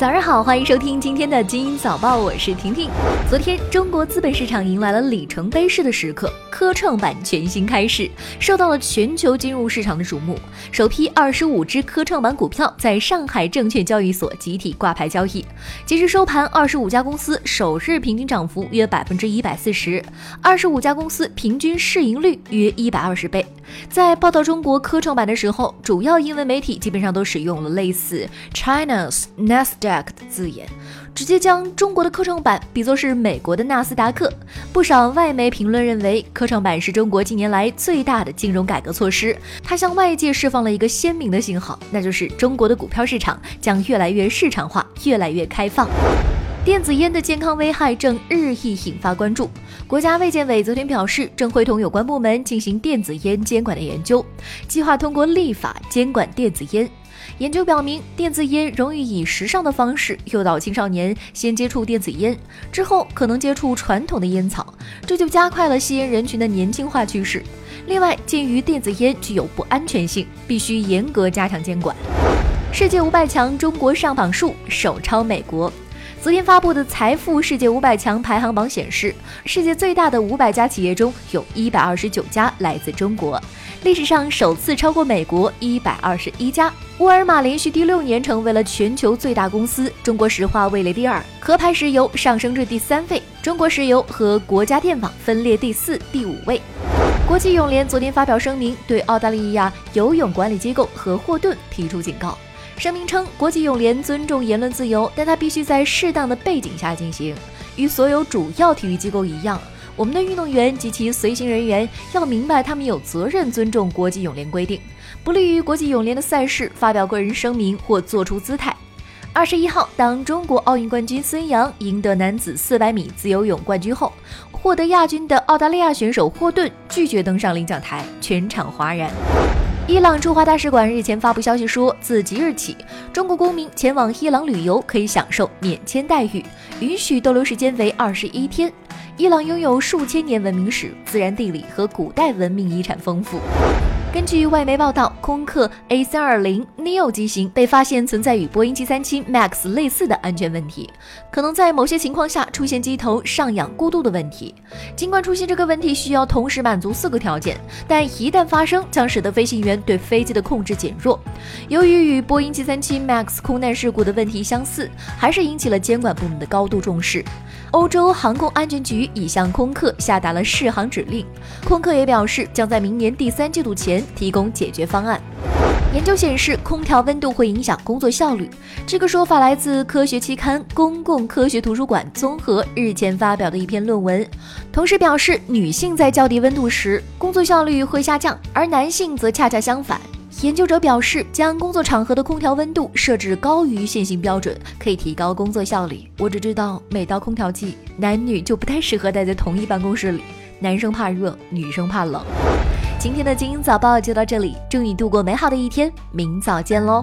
早上好，欢迎收听今天的《精英早报》，我是婷婷。昨天，中国资本市场迎来了里程碑式的时刻，科创板全新开市，受到了全球金融市场的瞩目。首批二十五只科创板股票在上海证券交易所集体挂牌交易，截至收盘，二十五家公司首日平均涨幅约百分之一百四十，二十五家公司平均市盈率约一百二十倍。在报道中国科创板的时候，主要英文媒体基本上都使用了类似 China's Nasdaq。的字眼，直接将中国的科创板比作是美国的纳斯达克。不少外媒评论认为，科创板是中国近年来最大的金融改革措施，它向外界释放了一个鲜明的信号，那就是中国的股票市场将越来越市场化，越来越开放。电子烟的健康危害正日益引发关注。国家卫健委昨天表示，正会同有关部门进行电子烟监管的研究，计划通过立法监管电子烟。研究表明，电子烟容易以时尚的方式诱导青少年先接触电子烟，之后可能接触传统的烟草，这就加快了吸烟人群的年轻化趋势。另外，鉴于电子烟具有不安全性，必须严格加强监管。世界五百强，中国上榜数首超美国。昨天发布的财富世界五百强排行榜显示，世界最大的五百家企业中有一百二十九家来自中国，历史上首次超过美国一百二十一家。沃尔玛连续第六年成为了全球最大公司，中国石化位列第二，壳牌石油上升至第三位，中国石油和国家电网分列第四、第五位。国际泳联昨天发表声明，对澳大利亚游泳管理机构和霍顿提出警告。声明称，国际泳联尊重言论自由，但它必须在适当的背景下进行。与所有主要体育机构一样，我们的运动员及其随行人员要明白，他们有责任尊重国际泳联规定，不利于国际泳联的赛事发表个人声明或做出姿态。二十一号，当中国奥运冠军孙杨赢得男子四百米自由泳冠军后，获得亚军的澳大利亚选手霍顿拒绝登上领奖台，全场哗然。伊朗驻华大使馆日前发布消息说，自即日起，中国公民前往伊朗旅游可以享受免签待遇，允许逗留时间为二十一天。伊朗拥有数千年文明史，自然地理和古代文明遗产丰富。根据外媒报道，空客 A320 neo 机型被发现存在与波音737 MAX 类似的安全问题，可能在某些情况下出现机头上仰过度的问题。尽管出现这个问题需要同时满足四个条件，但一旦发生，将使得飞行员对飞机的控制减弱。由于与波音737 MAX 空难事故的问题相似，还是引起了监管部门的高度重视。欧洲航空安全局已向空客下达了试航指令，空客也表示将在明年第三季度前提供解决方案。研究显示，空调温度会影响工作效率，这个说法来自科学期刊《公共科学图书馆综合》日前发表的一篇论文，同时表示女性在较低温度时工作效率会下降，而男性则恰恰相反。研究者表示，将工作场合的空调温度设置高于现行标准，可以提高工作效率。我只知道，每到空调季，男女就不太适合待在同一办公室里，男生怕热，女生怕冷。今天的精英早报就到这里，祝你度过美好的一天，明早见喽。